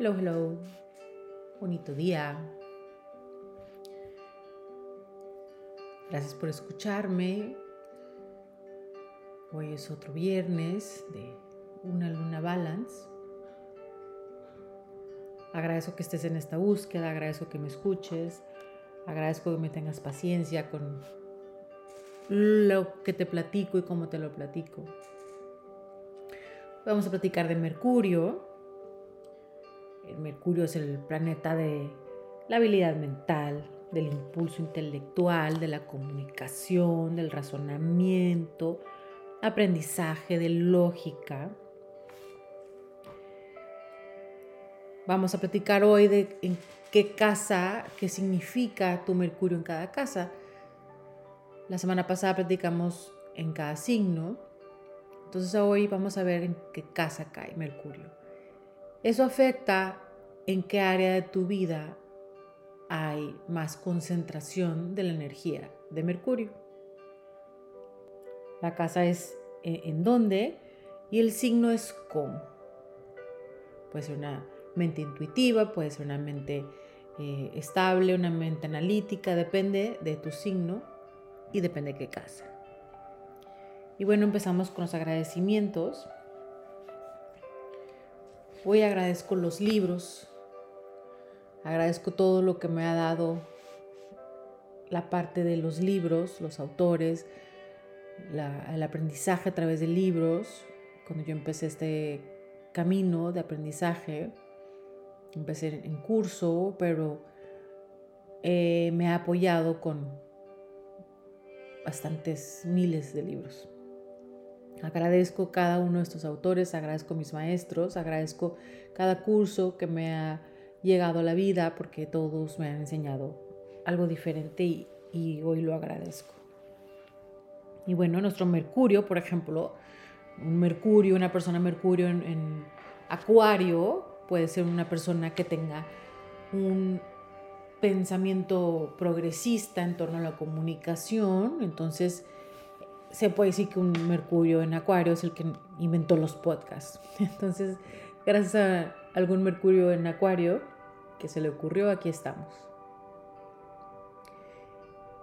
Hello, hello. Bonito día. Gracias por escucharme. Hoy es otro viernes de una luna balance. Agradezco que estés en esta búsqueda, agradezco que me escuches, agradezco que me tengas paciencia con lo que te platico y cómo te lo platico. Vamos a platicar de Mercurio, Mercurio es el planeta de la habilidad mental, del impulso intelectual, de la comunicación, del razonamiento, aprendizaje, de lógica. Vamos a platicar hoy de en qué casa, qué significa tu Mercurio en cada casa. La semana pasada platicamos en cada signo. Entonces hoy vamos a ver en qué casa cae Mercurio. Eso afecta en qué área de tu vida hay más concentración de la energía de Mercurio. La casa es eh, en dónde y el signo es cómo. Puede ser una mente intuitiva, puede ser una mente eh, estable, una mente analítica, depende de tu signo y depende de qué casa. Y bueno, empezamos con los agradecimientos. Hoy agradezco los libros, agradezco todo lo que me ha dado la parte de los libros, los autores, el aprendizaje a través de libros. Cuando yo empecé este camino de aprendizaje, empecé en curso, pero eh, me ha apoyado con bastantes miles de libros. Agradezco cada uno de estos autores, agradezco mis maestros, agradezco cada curso que me ha llegado a la vida porque todos me han enseñado algo diferente y, hoy lo agradezco. Y bueno, nuestro Mercurio, por ejemplo, un Mercurio, una persona Mercurio en, en Acuario puede ser una persona que tenga un pensamiento progresista en torno a la comunicación, entonces se puede decir que un Mercurio en Acuario es el que inventó los podcasts. Entonces, gracias a algún Mercurio en Acuario que se le ocurrió, aquí estamos.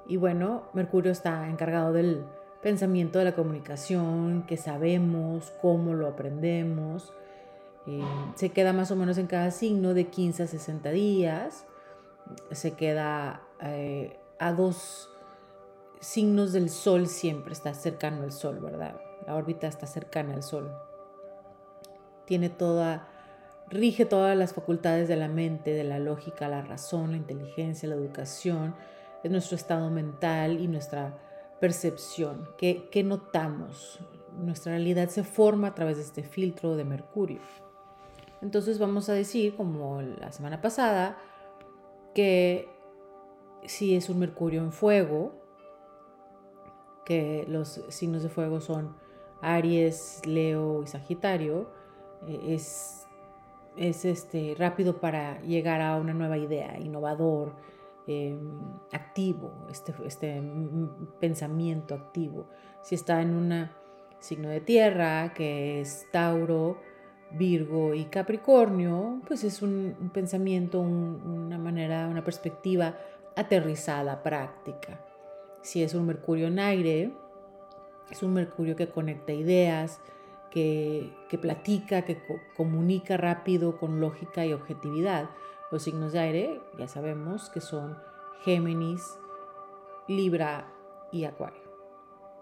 Y bueno, Mercurio está encargado del pensamiento de la comunicación, que sabemos, cómo lo aprendemos. Eh, se queda más o menos en cada signo de 15 a 60 días. Se queda eh, a dos signos del Sol siempre está cercano al Sol, ¿verdad? La órbita está cercana al Sol. Tiene toda, rige todas las facultades de la mente, de la lógica, la razón, la inteligencia, la educación, es nuestro estado mental y nuestra percepción. ¿Qué, qué notamos? Nuestra realidad se forma a través de este filtro de Mercurio. Entonces vamos a decir, como la semana pasada, que si es un Mercurio en fuego, que los signos de fuego son Aries, Leo y Sagitario, eh, es, es este, rápido para llegar a una nueva idea, innovador, em, activo, este, este pensamiento activo. Si está en un signo de tierra, que es Tauro, Virgo y Capricornio, pues es un, pensamiento, una manera, una perspectiva aterrizada, práctica. Si es un Mercurio en aire, es un Mercurio que conecta ideas, que, platica, que comunica rápido con lógica y objetividad. Los signos de aire ya sabemos que son Géminis, Libra y Acuario.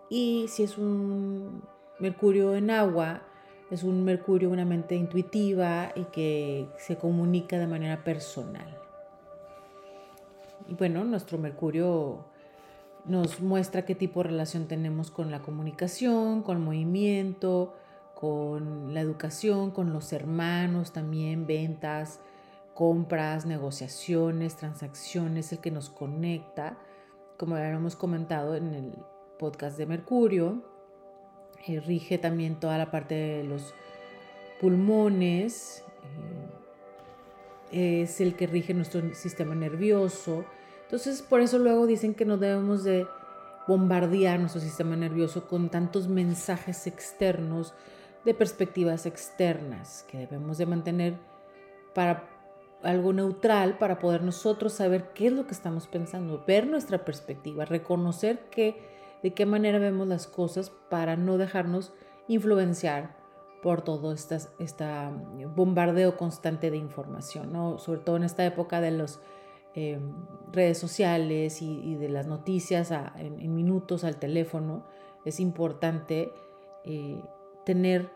Y si es un Mercurio en agua, es un Mercurio una mente intuitiva y que se comunica de manera personal. Y bueno, nuestro Mercurio nos muestra qué tipo de relación tenemos con la comunicación, con el movimiento, con la educación, con los hermanos también, ventas, compras, negociaciones, transacciones, el que nos conecta, como ya hemos comentado en el podcast de Mercurio, eh, rige también toda la parte de los pulmones, eh, es el que rige nuestro sistema nervioso, entonces, por eso luego dicen que no debemos de bombardear nuestro sistema nervioso con tantos mensajes externos de perspectivas externas, que debemos de mantener para algo neutral para poder nosotros saber qué es lo que estamos pensando, ver nuestra perspectiva, reconocer que, de qué manera vemos las cosas para no dejarnos influenciar por todo este esta bombardeo constante de información, ¿no? sobre todo en esta época de las eh, redes sociales y, de las noticias en, minutos al teléfono, es importante eh, tener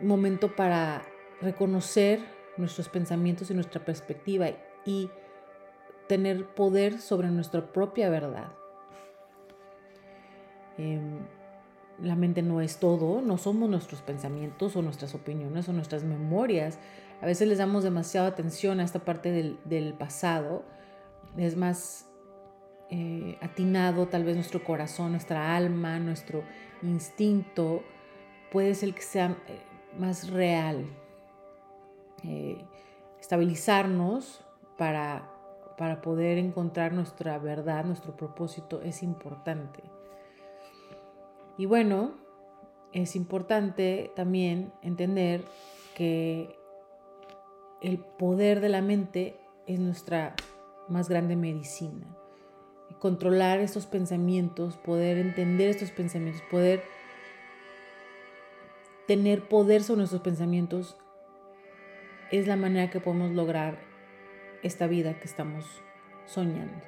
momento para reconocer nuestros pensamientos y nuestra perspectiva y tener poder sobre nuestra propia verdad. Em, la mente no es todo, no somos nuestros pensamientos o nuestras opiniones o nuestras memorias. A veces les damos demasiada atención a esta parte del, pasado. Es más eh, atinado tal vez nuestro corazón, nuestra alma, nuestro instinto. Puede ser que sea eh, más real, eh, estabilizarnos para, para poder encontrar nuestra verdad, nuestro propósito, es importante. Y bueno, es importante también entender que el poder de la mente es nuestra más grande medicina. Controlar estos pensamientos, poder entender estos pensamientos, poder tener poder sobre nuestros pensamientos es la manera que podemos lograr esta vida que estamos soñando.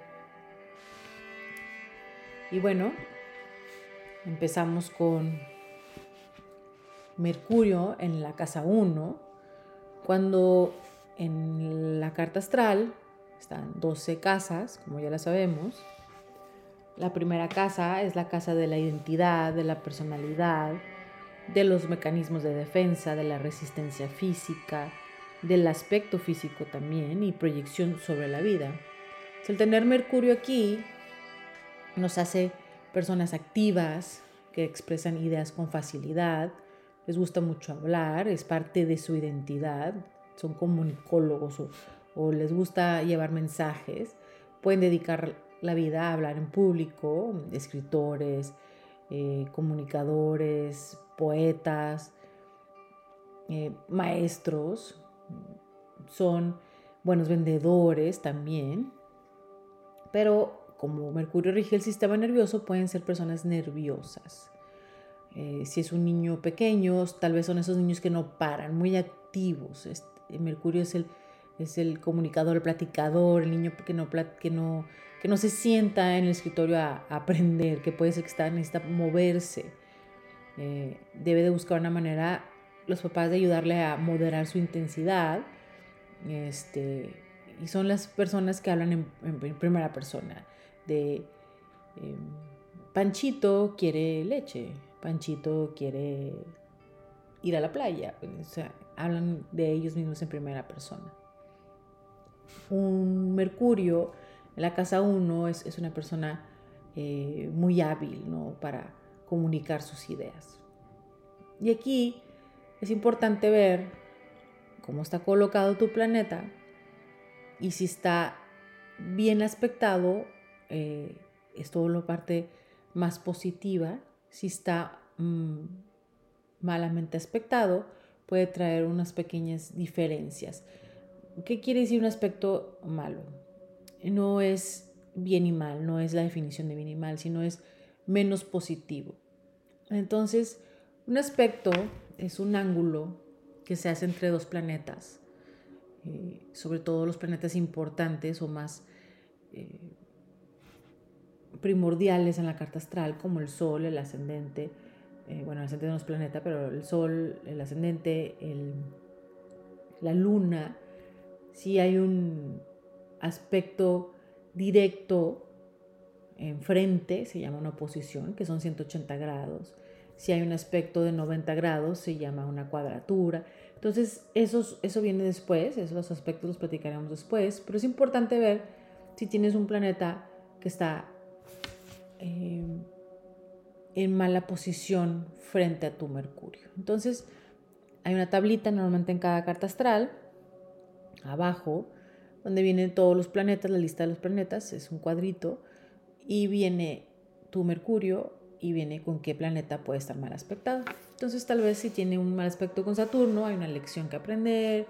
Y bueno, empezamos con Mercurio en la casa 1, cuando en la carta astral están 12 casas, como ya la sabemos. La primera casa es la casa de la identidad, de la personalidad, de los mecanismos de defensa, de la resistencia física, del aspecto físico también y proyección sobre la vida. el tener Mercurio aquí nos hace personas activas que expresan ideas con facilidad, les gusta mucho hablar, es parte de su identidad, son comunicólogos o, les gusta llevar mensajes, pueden dedicar la vida a hablar en público, escritores, eh, comunicadores, poetas, eh, maestros, son buenos vendedores también, pero como Mercurio rige el sistema nervioso, pueden ser personas nerviosas. Eh, si es un niño pequeño, tal vez son esos niños que no paran, muy activos. Este, Mercurio es el, es el comunicador, el platicador, el niño que no, que no, que no se sienta en el escritorio a, aprender, que puede ser que está, necesita moverse. Eh, debe de buscar una manera los papás de ayudarle a moderar su intensidad. Este, y son las personas que hablan en, primera persona. De em, Panchito quiere leche, Panchito quiere ir a la playa. O sea, hablan de ellos mismos en primera persona. Un Mercurio en la casa 1 es, es, una persona eh, muy hábil ¿no? para comunicar sus ideas. Y aquí es importante ver cómo está colocado tu planeta y si está bien aspectado, eh, es todo la parte más positiva. Si está mm, malamente aspectado, puede traer unas pequeñas diferencias. ¿Qué quiere decir un aspecto malo? No es bien y mal, no es la definición de bien y mal, sino es menos positivo. Entonces, un aspecto es un ángulo que se hace entre dos planetas, eh, sobre todo los planetas importantes o más eh, primordiales en la carta astral, como el Sol, el ascendente, eh, bueno, el ascendente no es planeta, pero el Sol, el ascendente, la Luna, si hay un aspecto directo enfrente, se llama una oposición, que son 180 grados si hay un aspecto de 90 grados, se llama una cuadratura. Entonces, eso, eso viene después, esos aspectos los platicaremos después, pero es importante ver si tienes un planeta que está eh, en mala posición frente a tu Mercurio. Entonces, hay una tablita normalmente en cada carta astral, abajo, donde vienen todos los planetas, la lista de los planetas, es un cuadrito, y viene tu Mercurio y viene con qué planeta puede estar mal aspectado. Entonces tal vez si tiene un mal aspecto con Saturno hay una lección que aprender,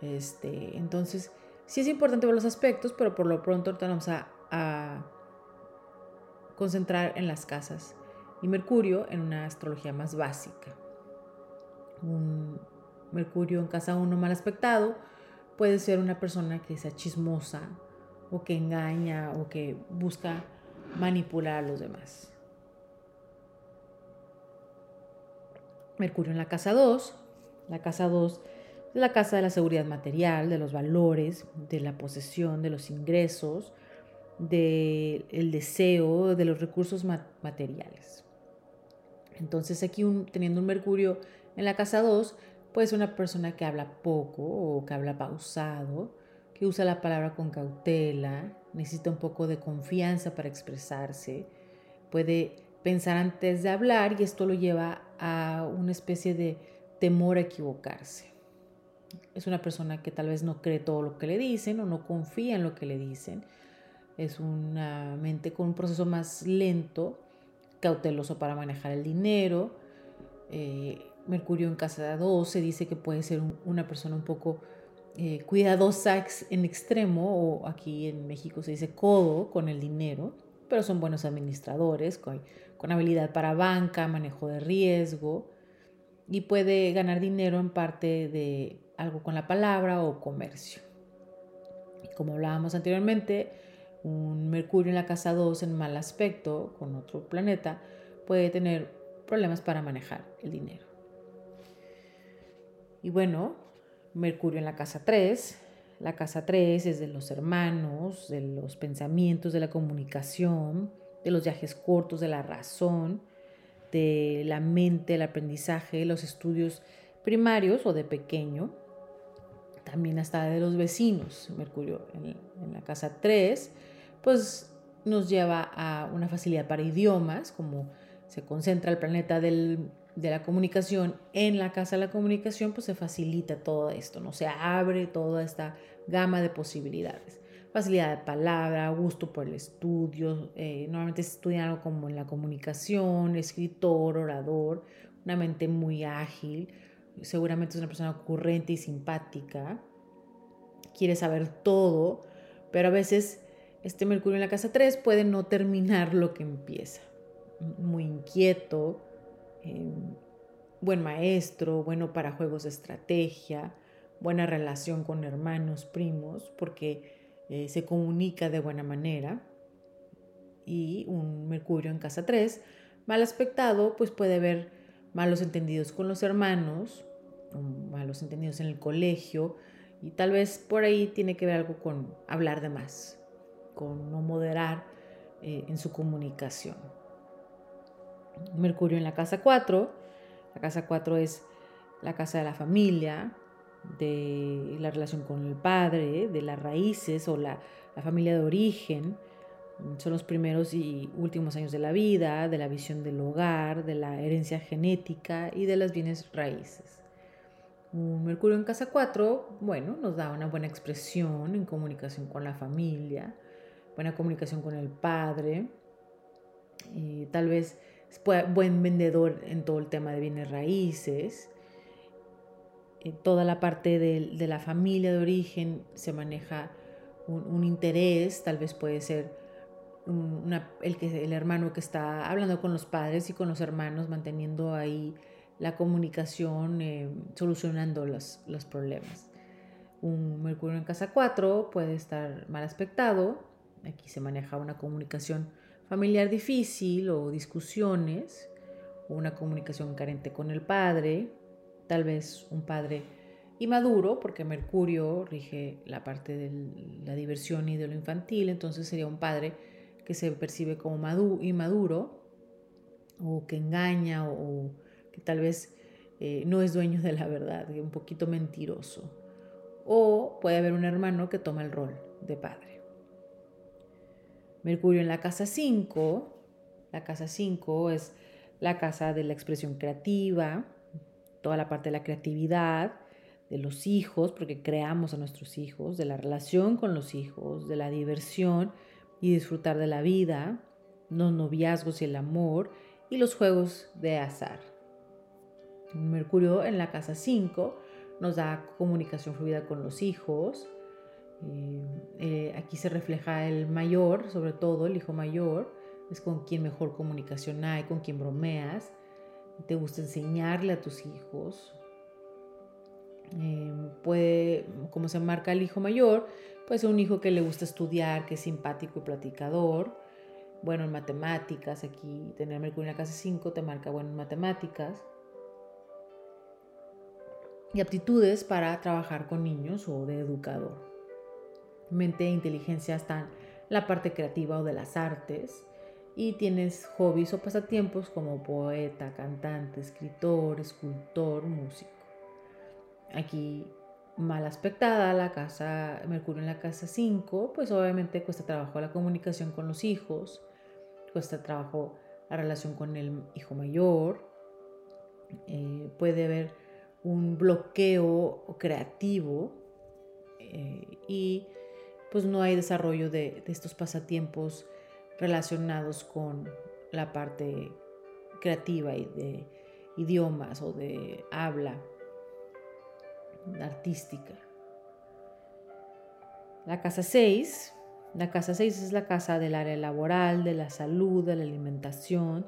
Este, entonces, sí es importante ver los aspectos, pero por lo pronto ahorita vamos a, a concentrar en las casas y Mercurio en una astrología más básica. Un Mercurio en casa 1 mal aspectado puede ser una persona que sea chismosa o que engaña o que busca manipular a los demás. Mercurio en la casa 2. La casa 2 es la casa de la seguridad material, de los valores, de la posesión, de los ingresos, del deseo, de los recursos materiales. Entonces aquí teniendo un Mercurio en la casa 2, puede ser una persona que habla poco o que habla pausado, que usa la palabra con cautela, necesita un poco de confianza para expresarse, puede pensar antes de hablar y esto lo lleva a una especie de temor a equivocarse. Es una persona que tal vez no cree todo lo que le dicen o no confía en lo que le dicen. Es una mente con un proceso más lento, cauteloso para manejar el dinero. Eh, Mercurio en casa 2 se dice que puede ser una persona un poco eh, cuidadosa en extremo, o aquí en México se dice codo con el dinero, pero son buenos administradores, con, con habilidad para banca, manejo de riesgo, y puede ganar dinero en parte de algo con la palabra o comercio. Como hablábamos anteriormente, un Mercurio en la casa 2 en mal aspecto con otro planeta puede tener problemas para manejar el dinero. Y bueno, Mercurio en la casa 3. La casa 3 es de los hermanos, de los pensamientos, de la comunicación, de los viajes cortos, de la razón, de la mente, el aprendizaje, los estudios primarios o de pequeño. También hasta de los vecinos. Mercurio en, la casa 3, pues nos lleva a una facilidad para idiomas, como se concentra el planeta del de la comunicación en la casa de la comunicación, pues se facilita todo esto, ¿no? Se abre toda esta gama de posibilidades. Facilidad de palabra, gusto por el estudio, eh, normalmente se estudia algo como en la comunicación, escritor, orador, una mente muy ágil, seguramente es una persona ocurrente y simpática, quiere saber todo, pero a veces este Mercurio en la casa 3 puede no terminar lo que empieza, muy inquieto, Em, buen maestro, bueno para juegos de estrategia, buena relación con hermanos, primos, porque eh, se comunica de buena manera. Y un Mercurio en casa 3, mal aspectado, pues puede haber malos entendidos con los hermanos, malos entendidos en el colegio, y tal vez por ahí tiene que ver algo con hablar de más, con no moderar eh, en su comunicación. Mercurio en la casa 4. La casa 4 es la casa de la familia, de la relación con el padre, de las raíces o la, familia de origen. Son los primeros y últimos años de la vida, de la visión del hogar, de la herencia genética y de las bienes raíces. Un Mercurio en casa 4, bueno, nos da una buena expresión en comunicación con la familia, buena comunicación con el padre, y tal vez buen vendedor en todo el tema de bienes raíces. En toda la parte de, la familia de origen se maneja un, interés, tal vez puede ser el, que, el hermano que está hablando con los padres y con los hermanos, manteniendo ahí la comunicación, eh, solucionando los, los problemas. Un Mercurio en casa 4 puede estar mal aspectado, aquí se maneja una comunicación familiar difícil o discusiones, una comunicación carente con el padre, tal vez un padre inmaduro, porque Mercurio rige la parte de la diversión y de lo infantil, entonces sería un padre que se percibe como inmaduro o que engaña o, que tal vez eh, no es dueño de la verdad, un poquito mentiroso. O puede haber un hermano que toma el rol de padre. Mercurio en la casa 5. La casa 5 es la casa de la expresión creativa, toda la parte de la creatividad, de los hijos, porque creamos a nuestros hijos, de la relación con los hijos, de la diversión y disfrutar de la vida, los noviazgos y el amor y los juegos de azar. Mercurio en la casa 5 nos da comunicación fluida con los hijos. Eh, eh, aquí se refleja el mayor, sobre todo el hijo mayor, es con quien mejor comunicación hay, con quien bromeas, te gusta enseñarle a tus hijos. Eh, puede, como se marca el hijo mayor, puede ser un hijo que le gusta estudiar, que es simpático y platicador, bueno en matemáticas, aquí tener Mercurio en la casa 5 te marca bueno en matemáticas. Y aptitudes para trabajar con niños o de educador. Mente e inteligencia están la parte creativa o de las artes. Y tienes hobbies o pasatiempos como poeta, cantante, escritor, escultor, músico. Aquí mal aspectada, la casa, Mercurio en la casa 5, pues obviamente cuesta trabajo la comunicación con los hijos, cuesta trabajo la relación con el hijo mayor, eh, puede haber un bloqueo creativo eh, y pues no hay desarrollo de, estos pasatiempos relacionados con la parte creativa y de idiomas o de habla artística. La casa 6 la casa 6 es la casa del área laboral, de la salud, de la alimentación,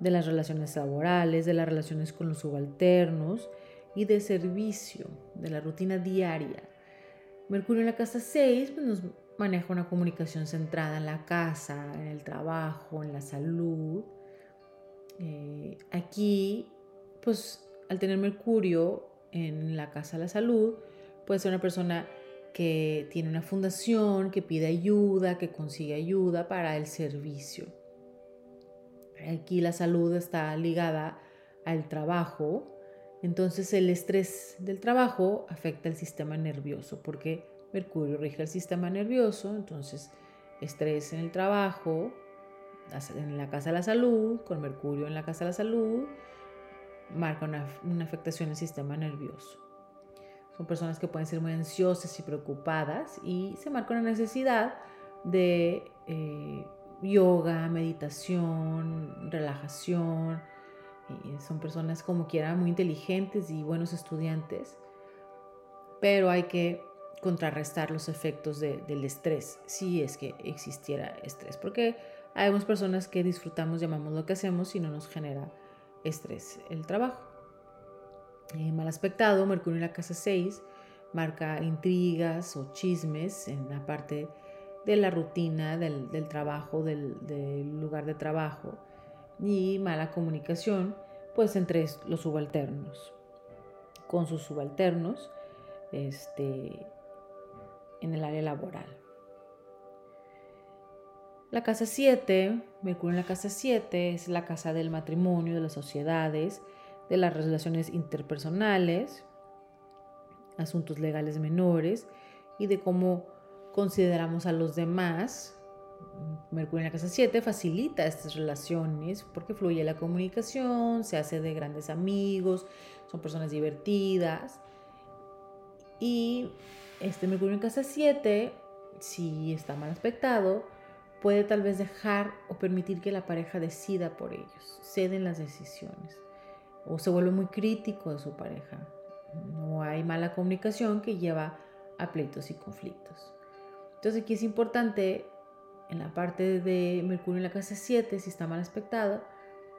de las relaciones laborales, de las relaciones con los subalternos y de servicio, de la rutina diaria. Mercurio en la casa 6 pues, nos maneja una comunicación centrada en la casa, en el trabajo, en la salud. Eh, aquí, pues al tener Mercurio en la casa de la salud, puede ser una persona que tiene una fundación, que pide ayuda, que consigue ayuda para el servicio. Aquí la salud está ligada al trabajo, entonces el estrés del trabajo afecta el sistema nervioso porque Mercurio rige el sistema nervioso, entonces estrés en el trabajo, en la casa de la salud, con Mercurio en la casa de la salud, marca una, una afectación al sistema nervioso. Son personas que pueden ser muy ansiosas y preocupadas y se marca una necesidad de eh, yoga, meditación, relajación. Son personas como quiera muy inteligentes y buenos estudiantes, pero hay que contrarrestar los efectos del estrés, si es que existiera estrés, porque hay personas que disfrutamos, llamamos lo que hacemos y no nos genera estrés el trabajo. Eh, mal aspectado, Mercurio en la casa 6 marca intrigas o chismes en la parte de la rutina del, trabajo, del, lugar de trabajo y mala comunicación pues entre los subalternos, con sus subalternos este, en el área laboral. La casa 7, Mercurio en la casa 7 es la casa del matrimonio, de las sociedades, de las relaciones interpersonales, asuntos legales menores y de cómo consideramos a los demás. Mercurio en la casa 7 facilita estas relaciones porque fluye la comunicación, se hace de grandes amigos, son personas divertidas. Y este Mercurio en casa 7, si está mal aspectado, puede tal vez dejar o permitir que la pareja decida por ellos, ceden las decisiones o se vuelve muy crítico de su pareja. No hay mala comunicación que lleva a pleitos y conflictos. Entonces aquí es importante en la parte de Mercurio en la casa 7, si está mal aspectado,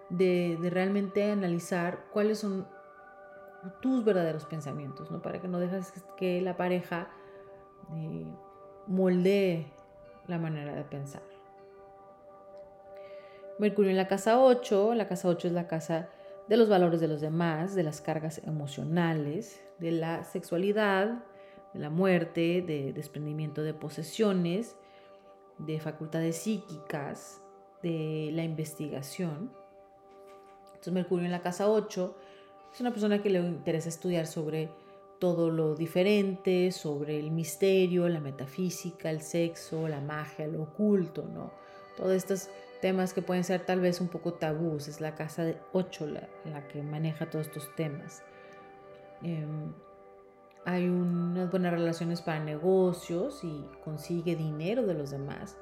de, realmente analizar cuáles son tus verdaderos pensamientos, ¿no? para que no dejes que la pareja eh, moldee la manera de pensar. Mercurio en la casa 8, la casa 8 es la casa de los valores de los demás, de las cargas emocionales, de la sexualidad, de la muerte, de desprendimiento de posesiones, de facultades psíquicas, de la investigación. Entonces Mercurio en la casa 8 es una persona que le interesa estudiar sobre todo lo diferente, sobre el misterio, la metafísica, el sexo, la magia, lo oculto, ¿no? Todas estas temas que pueden ser tal vez un poco tabús. Es la casa de ocho la, que maneja todos estos temas. Em, hay unas buenas relaciones para negocios y consigue dinero de los demás.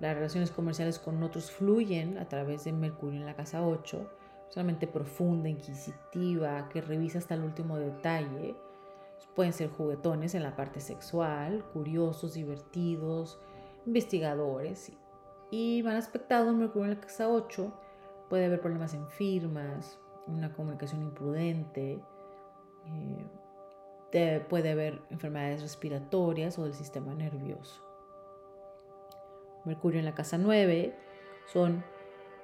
Las relaciones comerciales con otros fluyen a través de Mercurio en la casa 8, solamente profunda, inquisitiva, que revisa hasta el último detalle. Pueden ser juguetones en la parte sexual, curiosos, divertidos, investigadores. Y mal aspectado, Mercurio en la casa 8 puede haber problemas en firmas, una comunicación imprudente, eh, puede haber enfermedades respiratorias o del sistema nervioso. Mercurio en la casa 9 son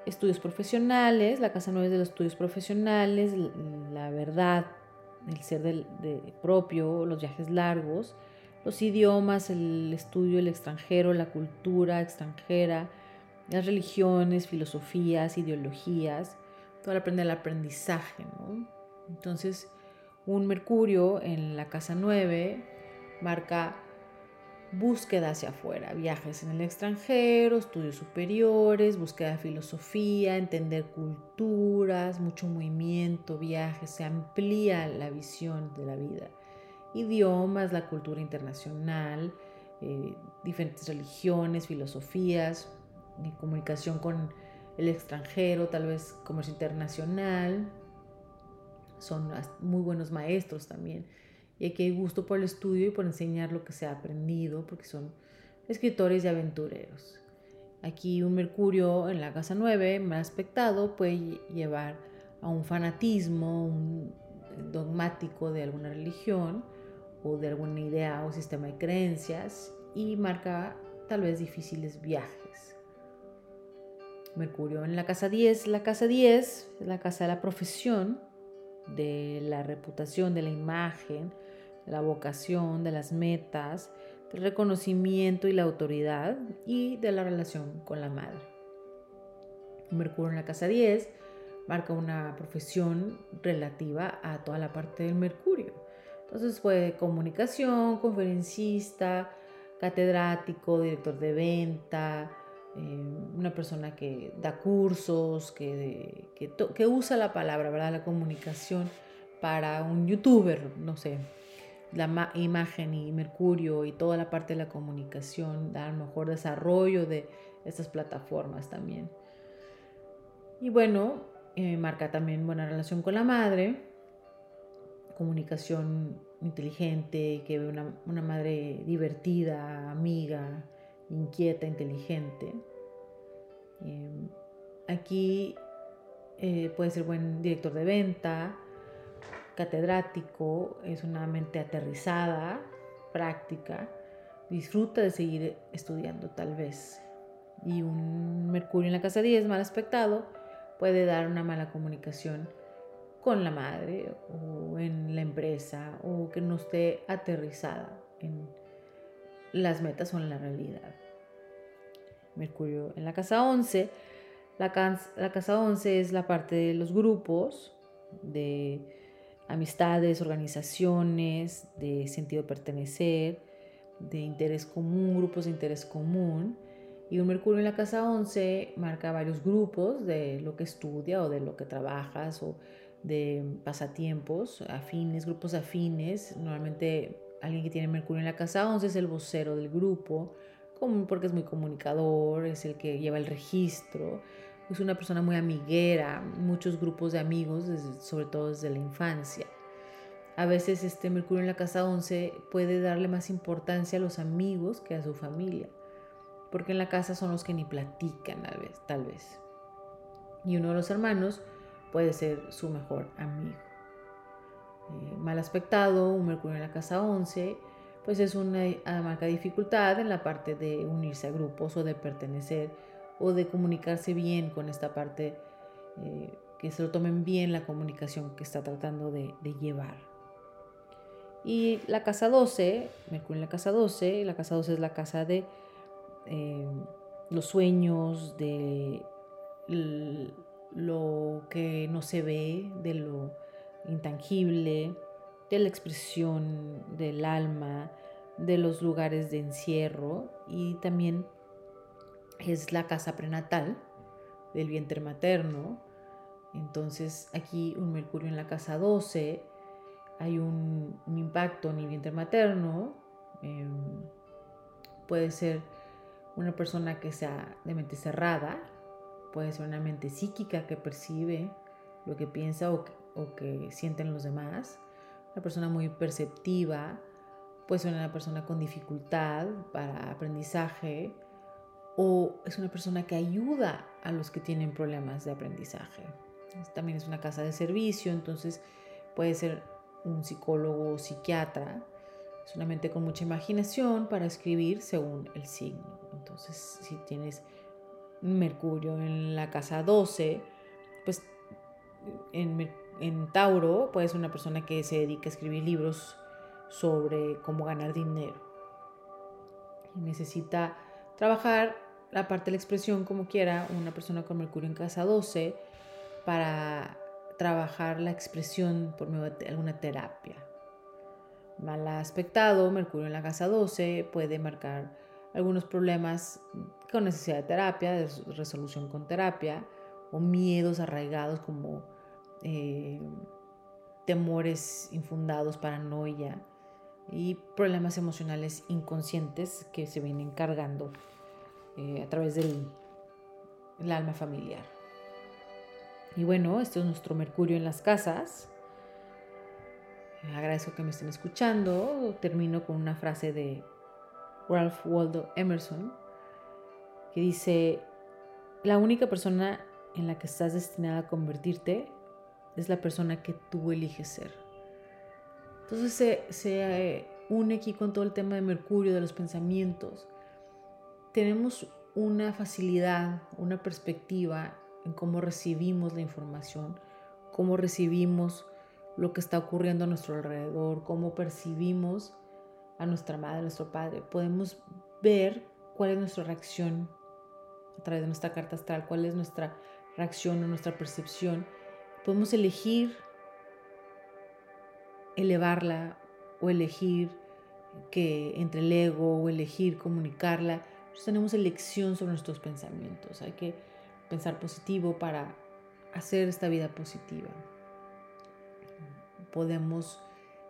estudios profesionales, la casa 9 es de los estudios profesionales, la verdad, el ser del, propio, los viajes largos, los idiomas, el estudio del extranjero, la cultura extranjera, las religiones, filosofías, ideologías, todo el aprender el aprendizaje, ¿no? Entonces, un Mercurio en la casa 9 marca búsqueda hacia afuera, viajes en el extranjero, estudios superiores, búsqueda de filosofía, entender culturas, mucho movimiento, viajes, se amplía la visión de la vida. Idiomas, la cultura internacional, eh, diferentes religiones, filosofías, comunicación con el extranjero, tal vez comercio internacional. Son muy buenos maestros también y aquí hay gusto por el estudio y por enseñar lo que se ha aprendido, porque son escritores y aventureros. Aquí un Mercurio en la casa 9, mal aspectado, puede llevar a un fanatismo, un dogmático de alguna religión o de alguna idea o sistema de creencias y marca tal vez difíciles viajes. Mercurio en la casa 10, la casa 10 es la casa de la profesión, de la reputación, de la imagen, de la vocación, de las metas, del reconocimiento y la autoridad y de la relación con la madre. Mercurio en la casa 10 marca una profesión relativa a toda la parte del Mercurio. Entonces fue comunicación, conferencista, catedrático, director de venta, eh, una persona que da cursos, que, que, usa la palabra, ¿verdad? La comunicación para un youtuber, no sé, la imagen y Mercurio y toda la parte de la comunicación, a lo mejor desarrollo de estas plataformas también. Y bueno, eh, marca también buena relación con la madre, comunicación inteligente, que ve una, una madre divertida, amiga, inquieta, inteligente. Em, aquí eh, puede ser buen director de venta, catedrático, es una mente aterrizada, práctica, disfruta de seguir estudiando tal vez. Y un Mercurio en la casa 10 mal aspectado puede dar una mala comunicación con la madre o en la empresa o que no esté aterrizada en las metas en la realidad. Mercurio en la casa 11. La, la casa 11 es la parte de los grupos, de amistades, organizaciones, de sentido de pertenecer, de interés común, grupos de interés común. Y un Mercurio en la casa 11 marca varios grupos de lo que estudia o de lo que trabajas o de pasatiempos afines, grupos afines. Normalmente alguien que tiene Mercurio en la casa 11 es el vocero del grupo, porque es muy comunicador, es el que lleva el registro es una persona muy amiguera, muchos grupos de amigos, sobre todo desde la infancia. A veces este Mercurio en la casa 11 puede darle más importancia a los amigos que a su familia, porque en la casa son los que ni platican tal vez. Tal vez. Y uno de los hermanos puede ser su mejor amigo. Eh, mal aspectado, un Mercurio en la casa 11, pues es una marca dificultad en la parte de unirse a grupos o de pertenecer o de comunicarse bien con esta parte, eh, que se lo tomen bien la comunicación que está tratando de, llevar. Y la casa 12, Mercurio en la casa 12, la casa 12 es la casa de eh, los sueños, de lo que no se ve, de lo intangible, de la expresión del alma, de los lugares de encierro y también es la casa prenatal del vientre materno. Entonces aquí un Mercurio en la casa 12, hay un, impacto en el vientre materno. Em, puede ser una persona que sea de mente cerrada, puede ser una mente psíquica que percibe lo que piensa o que, o que sienten los demás, una persona muy perceptiva, puede ser una persona con dificultad para aprendizaje o es una persona que ayuda a los que tienen problemas de aprendizaje. También es una casa de servicio, entonces puede ser un psicólogo o psiquiatra, es una mente con mucha imaginación para escribir según el signo. Entonces, si tienes Mercurio en la casa 12, pues en, en Tauro puede ser una persona que se dedica a escribir libros sobre cómo ganar dinero. Y necesita trabajar la parte de la expresión como quiera, una persona con Mercurio en casa 12, para trabajar la expresión por medio de alguna terapia. Mal aspectado, Mercurio en la casa 12 puede marcar algunos problemas con necesidad de terapia, de resolución con terapia, o miedos arraigados como eh, temores infundados, paranoia y problemas emocionales inconscientes que se vienen cargando eh, a través del alma familiar. Y bueno, esto es nuestro Mercurio en las casas. Agradezco que me estén escuchando. Termino con una frase de Ralph Waldo Emerson que dice, la única persona en la que estás destinada a convertirte es la persona que tú eliges ser. Entonces se, se eh, une aquí con todo el tema de Mercurio, de los pensamientos. Tenemos una facilidad, una perspectiva en cómo recibimos la información, cómo recibimos lo que está ocurriendo a nuestro alrededor, cómo percibimos a nuestra madre, a nuestro padre. Podemos ver cuál es nuestra reacción a través de nuestra carta astral, cuál es nuestra reacción o nuestra percepción. Podemos elegir elevarla o elegir que entre el ego o elegir comunicarla. Nosotros tenemos elección sobre nuestros pensamientos. Hay que pensar positivo para hacer esta vida positiva. Podemos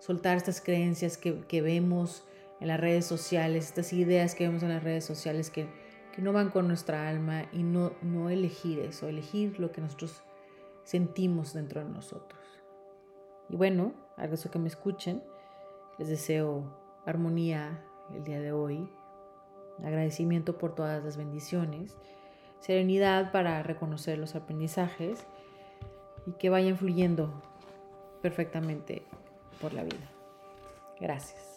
soltar estas creencias que, vemos en las redes sociales, estas ideas que vemos en las redes sociales que, que no van con nuestra alma y no, no elegir eso, elegir lo que nosotros sentimos dentro de nosotros. Y bueno, eso que me escuchen, les deseo armonía el día de hoy, agradecimiento por todas las bendiciones serenidad para reconocer los aprendizajes y que vayan fluyendo perfectamente por la vida. Gracias.